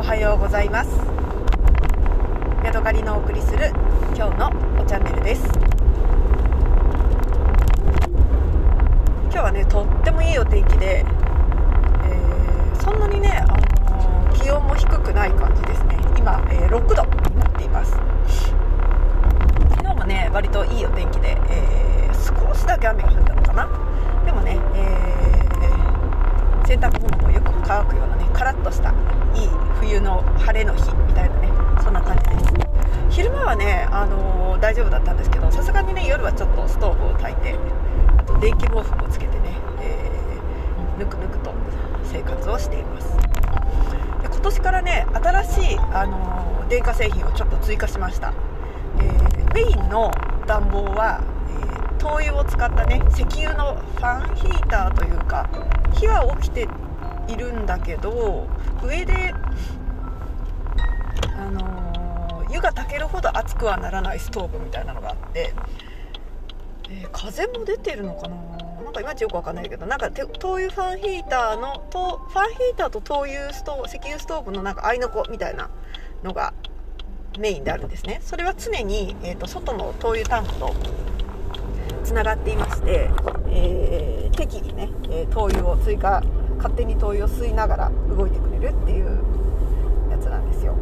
おはようございます。ヤドカリのお送りする今日のおチャンネルです。今日はねとってもいいお天気で、えー、そんなにね、あのー、気温も低くない感じですね。今、えー、6度になっています。昨日もね割といいお天気で、え少しだけ雨が降ったのかな。でもね、え洗濯物もよく乾くようなねカラッとしたいい冬の晴れの日みたいなねそんな感じです昼間はね、あのー、大丈夫だったんですけどさすがにね夜はちょっとストーブを焚いてあと電気毛布もつけてね、えー、ぬくぬくと生活をしています。で今年からね新しい、あのー、電化製品をちょっと追加しました、えー、メインの暖房は、え灯油を使ったね石油のファンヒーターというか火は起きているんだけど上であのー、湯が炊けるほど熱くはならないストーブみたいなのがあって、えー、風も出てるのかな？なんかいまいちよくわかんないけどなんか灯油ファンヒーターのファンヒーターと灯油スト石油ストーブのなんか合いの子みたいなのがメインであるんですね。それは常に、えーと、外の灯油タンクとつながっていまして、えー、適宜ね、えー、灯油を追加勝手に灯油を吸いながら動いてくれるっていうやつなんですよ。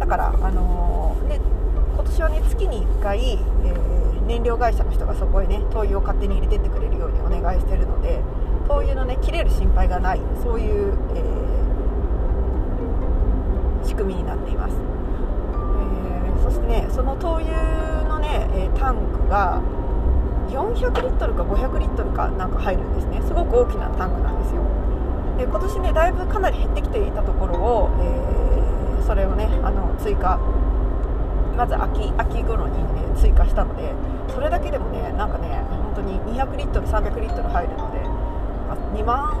だから、あのー、で今年はね月に1回、えー、燃料会社の人がそこへね灯油を勝手に入れてってくれるようにお願いしてるので灯油のね切れる心配がないそういう、えー、仕組みになっています、えー、そしてねその灯油のねタンクが400リットルか500リットルかなんか入るんですね。すごく大きなタンクなんですよ。で今年ねだいぶかなり減ってきていたところを、えー、それをねあの追加まず秋秋頃に、ね、追加したのでそれだけでもねなんかね本当に200リットル300リットル入るので2万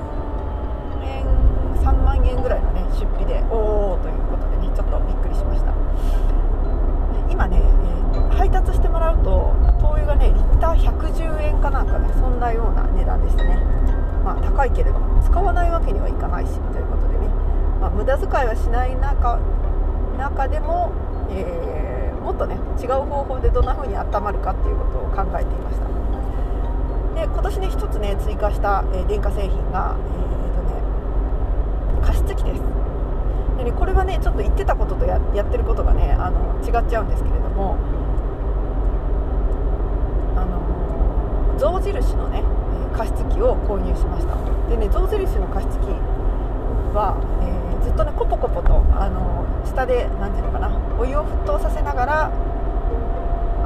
円3万円ぐらいのね出費でおおということでねちょっとびっくりしました。今ね、えー、配達してもらうと灯油がねリッター110円かなんかねそんなような値段でした、いけれども使わないわけにはいかないしということでね、まあ、無駄遣いはしない中中でも、えー、もっとね違う方法でどんな風に温まるかっていうことを考えていました。で今年ね1つね追加した、え、電化製品が、えーとね、加湿器です。で、ね、これはねちょっと言ってたこととやってることがねあの違っちゃうんですけれどもあの象印のね加湿器を購入しました。でね象印の加湿器は、えー、ずっとねコポコポとあの下で何ていうのかなお湯を沸騰させながら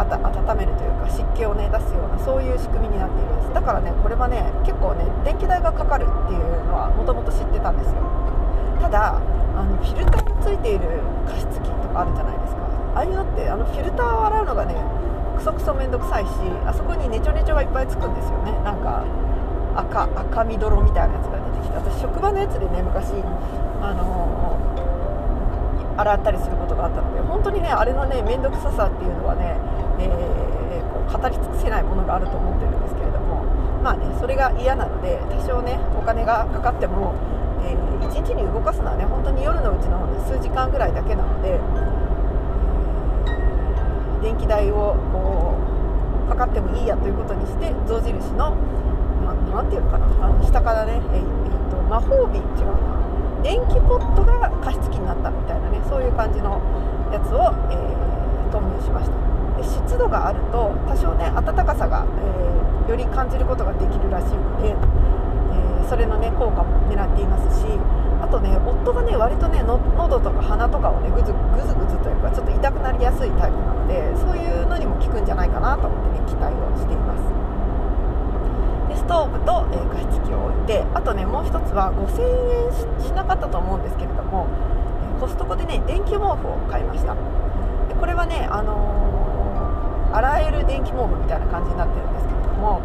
温めるというか湿気をね出すようなそういう仕組みになっています。だからねこれはね結構ね電気代がかかるっていうのはもともと知ってたんですよ。ただあのフィルターについている加湿器とかあるじゃないですか。ああいうのってあのフィルターを洗うのがねクソクソめんどくさいしあそこにネチョネチョがいっぱいつくんですよね。なんか赤赤み泥みたいなやつが出てきて。私職場のやつでね昔あの、洗ったりすることがあったので本当にねあれのね面倒くささっていうのはね、えー、こう語り尽くせないものがあると思ってるんですけれどもまあねそれが嫌なので多少ねお金がかかっても、えー、1日に動かすのはね本当に夜のうちの、ね、数時間ぐらいだけなので電気代をこうかかってもいいやということにして象印の何ていうのかなあの下からね、えー、と魔法瓶違うな電気ポットが加湿器になったみたいなねそういう感じのやつを、えー、投入しました。で湿度があると多少ね暖かさが、えー、より感じることができるらしいので、えー、それのね効果も狙っていますしあとね夫がね割とね喉とか鼻とかをねぐずぐずぐずというかちょっと痛くなりやすいタイプなのでそういうのにも効くんじゃないかなと思ってね期待をしています。でストーブと、えー、加湿器を置いてあとねもう一つは5000円しなかったと思うんですけれどもコストコでね電気毛布を買いました。でこれはねあのー、洗える電気毛布みたいな感じになってるんですけれども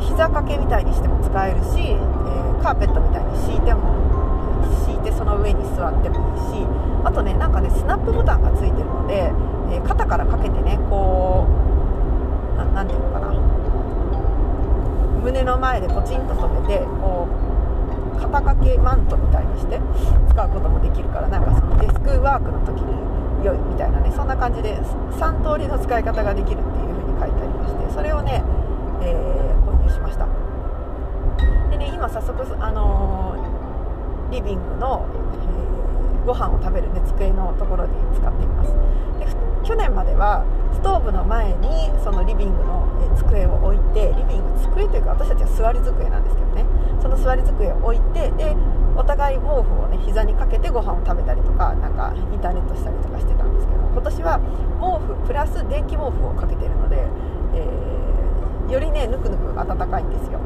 膝掛けみたいにしても使えるし、えー、カーペットみたいに敷いても敷いてその上に座ってもいいしあとねなんかねスナップボタンがついてるので、えー、肩からかけてねこう何ていうのかな。胸の前でポチンと止めてこう肩掛けマントみたいにして使うこともできるからなんかそのデスクワークの時に良いみたいなねそんな感じで3通りの使い方ができるっていう風に書いてありましてそれをね、えー、購入しました。でね今早速、あのー、リビングの、えー、ご飯を食べる、ね、机のところに使っています。で去年まではストーブの前にそのリビングの机を置いてリビング机というか私たちは座り机なんですけどね。その座り机を置いてでお互い毛布をね膝にかけてご飯を食べたりとかなんかインターネットしたりとかしてたんですけど今年は毛布プラス電気毛布をかけているので、えー、よりねぬくぬく暖かいんですよ。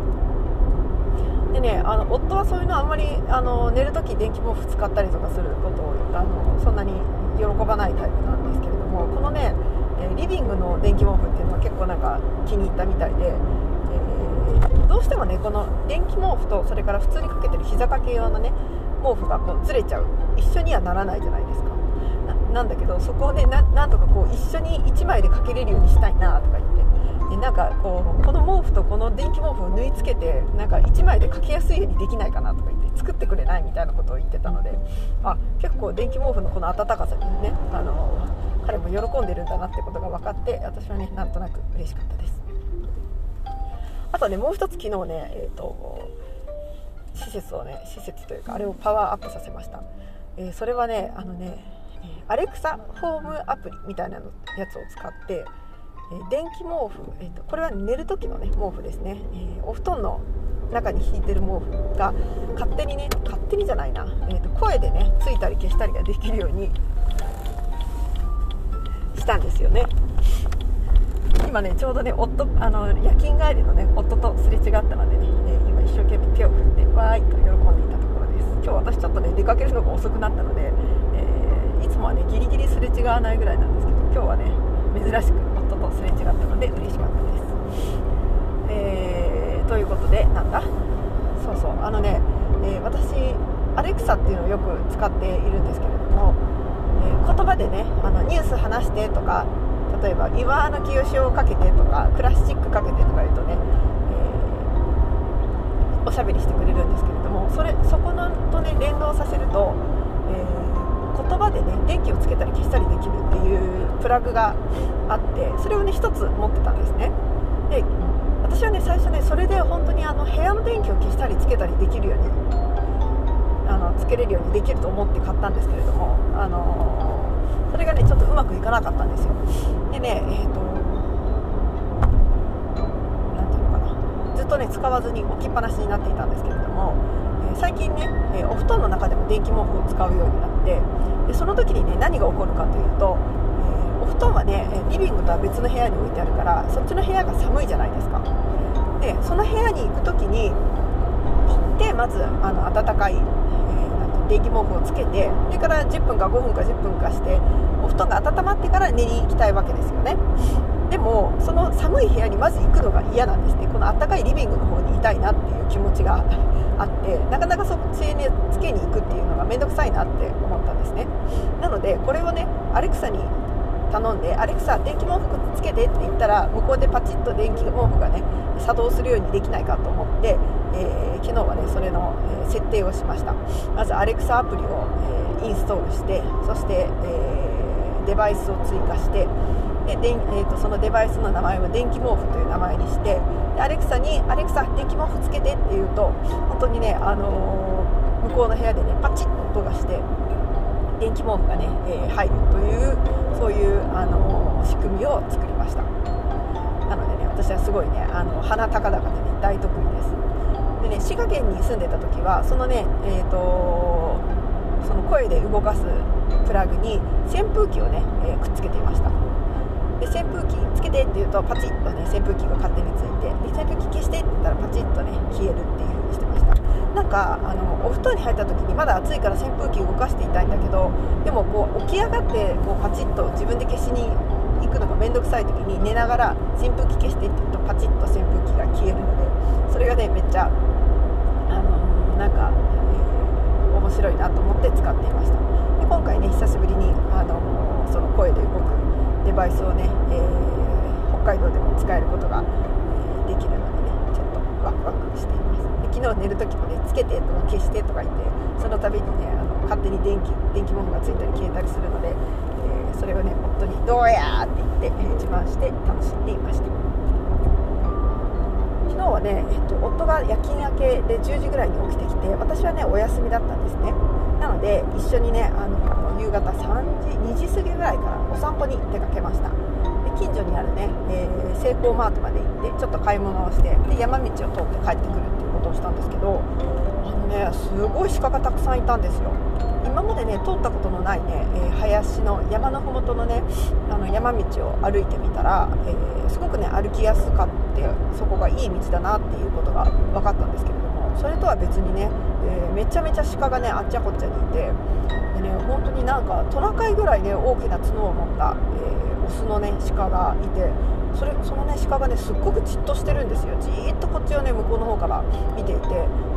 でねあの夫はそういうのあんまりあの寝るとき電気毛布使ったりとかすることをあのそんなに喜ばないタイプなんですけれどもこのねリビングの電気毛布っていうのは結構なんか気に入ったみたいで、えー、どうしてもねこの電気毛布とそれから普通にかけてる膝掛け用のね毛布がこうずれちゃう一緒にはならないじゃないですか。なんだけどそこをねなんとかこう一緒に1枚でかけれるようにしたいなとか言ってなんかこうこの毛布とこの電気毛布を縫い付けてなんか1枚でかけやすいようにできないかなとか言って作ってくれないみたいなことを言ってたのであ結構電気毛布のこの暖かさにねあの彼も喜んでるんだなってことが分かって私はねなんとなく嬉しかったです。あとねもう一つ昨日ねえっ、ー、と施設をね施設というかあれをパワーアップさせました、えー、それはねあのねアレクサホームアプリみたいなのやつを使って、えー、電気毛布、えーと、これは寝る時のね毛布ですね、えー、お布団の中に引いてる毛布が勝手にね勝手にじゃないな、えーと声でねついたり消したりができるようにしたんですよね。今ねちょうどね夫あの夜勤帰りのね夫とすれ違ったのでね、今一生懸命手を振ってわーいと喜んでいたところです。今日私ちょっとね出かけるのが遅くなったので、えー、いつもはねギリギリすれ違わないぐらいなんですけど今日はね珍しくすれ違ったので嬉しかったです、えー、ということでなんだ？そうそう。あのね、えー、私アレクサっていうのをよく使っているんですけれどもえ言葉でねあのニュース話してとか例えば岩の清をかけてとかクラシックかけてとか言うとね、え、おしゃべりしてくれるんですけれどもそれそこのとね連動させると、えー、葉でね電気をつけたり消したりできるっていうプラグがあってそれをね1つ持ってたんですね。で私はね最初ねそれで本当にあの部屋の電気を消したりつけたりできるようにあのつけれるようにできると思って買ったんですけれども、あのそれがねちょっとうまくいかなかったんですよ。でねえっ、ー、と何ていうのかな。ずっとね使わずに置きっぱなしになっていたんですけれども、え、最近ね、え、お布団の中でも電気毛布を使うようになってでその時にね何が起こるかというと、えお布団はねリビングとは別の部屋に置いてあるからそっちの部屋が寒いじゃないですか。でその部屋に行く時に行ってまずあの暖かい電気毛布をつけてそれから10分か5分か10分かして布団が温まってから寝に行きたいわけですよね。でもその寒い部屋にまず行くのが嫌なんですね。この暖かいリビングの方にいたいなっていう気持ちがあってなかなかそっちにつけに行くっていうのが面倒くさいなって思ったんですね。なのでこれをねアレクサに頼んでアレクサ電気毛布つけてって言ったら向こうでパチッと電気毛布がね作動するようにできないかと思って、えー、昨日はねそれの、え、設定をしました。まずアレクサアプリを、えー、インストールしてそして、えデバイスを追加してでで、えーと、そのデバイスの名前を電気毛布という名前にしてでアレクサに「アレクサ電気毛布つけて」って言うと本当にね、あの向こうの部屋でねパチッと音がして電気毛布がね、え入るというそういう、あの仕組みを作りました。なのでね私はすごいねあの鼻高々でね大得意です。でね滋賀県に住んでた時はそのねえっ、とその声で動かすプラグに扇風機をね、えー、くっつけていました。で扇風機つけてって言うとパチッとね扇風機が勝手についてで扇風機消してって言ったらパチッとね消えるっていう風にしてました。なんかあのお布団に入った時にまだ暑いから扇風機動かしていたいんだけどでもこう起き上がってこうパチッと自分で消しに行くのが面倒くさい時に寝ながら扇風機消してって言うとパチッと扇風機が消えるのでそれがねめっちゃあのなんか、えー、面白いなと思って使っていました。今回ね久しぶりにあのその声で動くデバイスをね、えー、北海道でも使えることが、え、できるのでねちょっとワクワクしていますで昨日寝るる時もねつけてとか消してとか言ってその度にねあの勝手に電気電気毛布がついたり消えたりするので、えー、それをね夫に「どうや!」って言って、えー、自慢して楽しんでいました昨日はね、えっと、夫が夜勤明けで10時ぐらいに起きてきて私はねお休みだったんですねなので一緒にねあの夕方3時2時過ぎぐらいからお散歩に出かけました。で近所にあるね、えー、セイコーマートまで行ってちょっと買い物をしてで山道を通って帰ってくるっていうことをしたんですけどあのねすごい鹿がたくさんいたんですよ。今までね通ったことのないね、えー、林の山の麓のねあの山道を歩いてみたら、えー、すごくね歩きやすかってそこがいい道だなっていうことが分かったんですけれどもそれとは別にね、えー、めちゃめちゃ鹿がねあっちゃこっちゃにいてでね本当になんかトナカイぐらいね大きな角を持った、えオスのね鹿がいてそれそのね鹿がねすっごくじっとしてるんですよ。じーっとこっちをね向こうの方から見ていて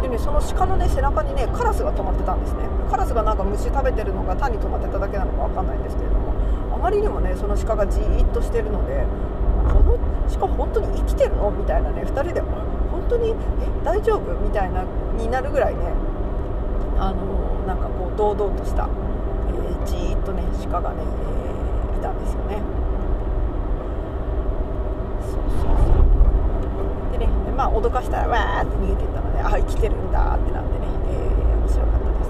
でねその鹿のね背中にねカラスが止まってたんですね。カラスがなんか虫食べてるのが単に止まってただけなのか分かんないんですけれどもあまりにもねその鹿がじーっとしてるのでこの鹿本当に生きてるの？みたいなね2人で本当にえ大丈夫？みたいなになるぐらいねあのなんかこう堂々とした、えー、じーっとね鹿がね、えーたんですよね。そうそうそう。でねまあ脅かしたらわーって逃げていったのであ生きてるんだってなってね、えー、面白かったです。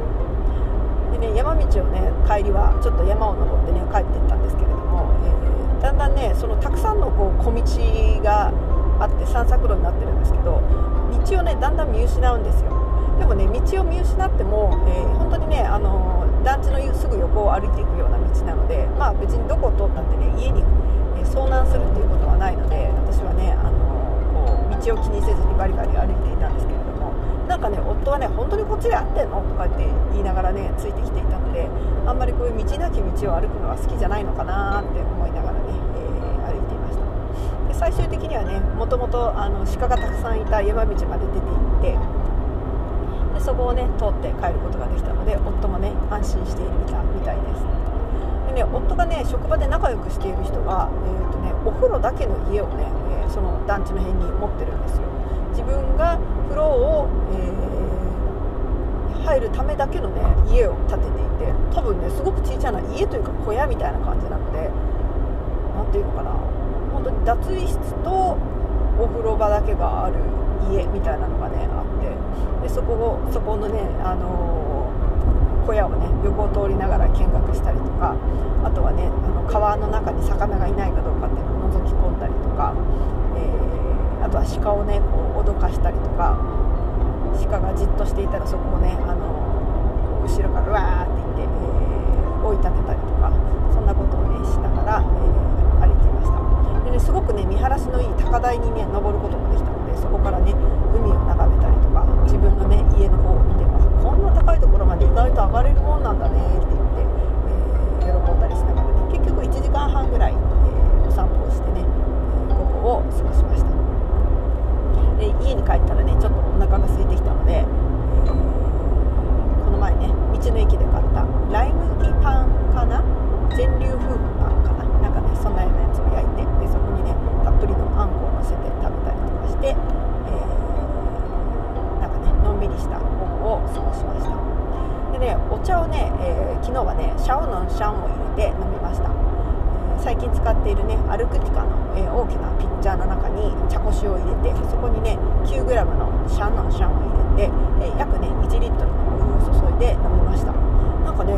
でね山道をね帰りはちょっと山を登ってね帰っていったんですけれども、えー、だんだんねそのたくさんのこう小道があって散策路になってるんですけど道をねだんだん見失うんですよ。でもね道を見失っても、えー、本当にねあの団地のすぐ横を歩いていくような道なので、まあ、別にどこを通ったってね家に、え遭難するっていうことはないので私はねあのこう道を気にせずにバリバリ歩いていたんですけれどもなんかね夫はね本当にこっちで合ってんの？とかって言いながらねついてきていたのであんまりこういう道なき道を歩くのは好きじゃないのかなって思いながらね、えー、歩いていました。で最終的にはねもともと鹿がたくさんいた山道まで出て行ってそこをね通って帰ることができたので夫もね安心していたみたいです。でね夫がね職場で仲良くしている人が、えーとね、お風呂だけの家をね、えー、その団地の辺に持ってるんですよ。自分が風呂を、えー、入るためだけのね家を建てていて多分ねすごく小さな家というか小屋みたいな感じなので何ていうのかな。本当に脱衣室とお風呂場だけがある家みたいなのがねでそこをそこのね、あのー、小屋をね横を通りながら見学したりとかあとはねあの川の中に魚がいないかどうかっていうのを覗き込んだりとか、えー、あとは鹿をねこう脅かしたりとか鹿がじっとしていたらそこをね、あのー、後ろからわーって言って、えー、追い立てたりとかそんなことをねしながら、え歩いていました。でねすごくね見晴らしのいい高台にね登ることもできたそこからね海を眺めたりとか自分のね家の方を見てもこんな高いところまで意外と上がれるもんなんだねって言って、えー、喜んだりしながらね結局1時間半ぐらい、えー、お散歩をしてね、え午後を過ごしましたで家に帰ったらねちょっとお腹が空いてきたので、えー、この前ね道の駅で買ったライ麦パンかな全粒粉パンかななんかねそんなようなやつを焼いてでそこにねたっぷりのあんこを乗せて食べたりとかして、えー、なんかねのんびりした午後を過ごしましたでねお茶をね、えー、昨日はねシャオノンシャンを入れて飲みました、えー、最近使っているねアルクティカの、え大きなピッチャーの中に茶こしを入れてそこにね 9g のシャンノンシャンを入れて、え約ね1リットルのお湯を注いで飲みました。なんかね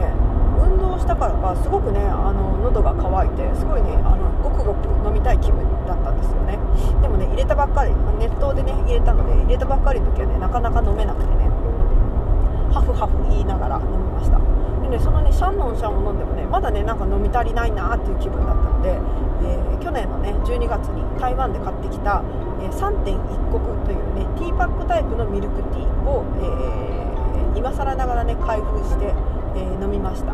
運動したからかすごくねあの喉が渇いてすごいねあのごくごく飲みたい気分だったんですよね。でもね入れたばっかり熱湯でね入れたので入れたばっかりの時はねなかなか飲めなくてね。ハフハフ言いながら飲みました。シャンノンシャンを飲んでもねまだねなんか飲み足りないなっていう気分だったので、えー、去年のね12月に台湾で買ってきた、えー、3.1国というねティーパックタイプのミルクティーを、えー、今更ながらね開封して、え飲みました。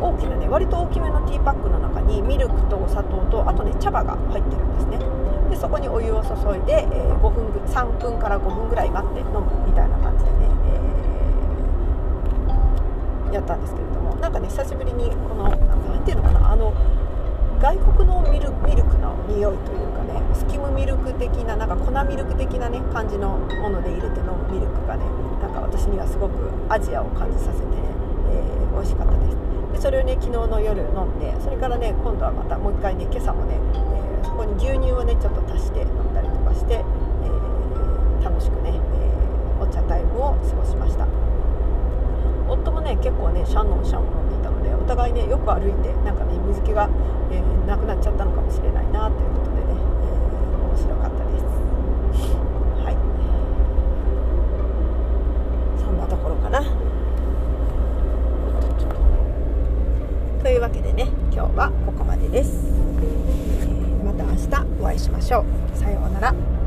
大きなね割と大きめのティーパックの中にミルクとお砂糖とあとね茶葉が入ってるんですね。でそこにお湯を注いで、え、5分3分から5分ぐらい待って飲むみたいな感じでね、えー、やったんですけれどもなんかね久しぶりにこの何ていうのかなあの外国のミルミルクの匂いというかねスキムミルク的ななんか粉ミルク的なね感じのもので入れて飲むミルクがねなんか私にはすごくアジアを感じさせてね、えー、美味しかったです。でそれをね昨日の夜飲んでそれからね今度はまたもう一回ね今朝もね、えー、そこに牛乳をねちょっと足して飲んだりとかして、えー、楽しくね、えお茶タイムを過ごしました。シャンノンシャン飲んでいたのでお互いねよく歩いてなんかね水気が、えなくなっちゃったのかもしれないなということでね、え面白かったです。はい。そんなところかな。というわけでね今日はここまでです、えまた明日お会いしましょう。さようなら。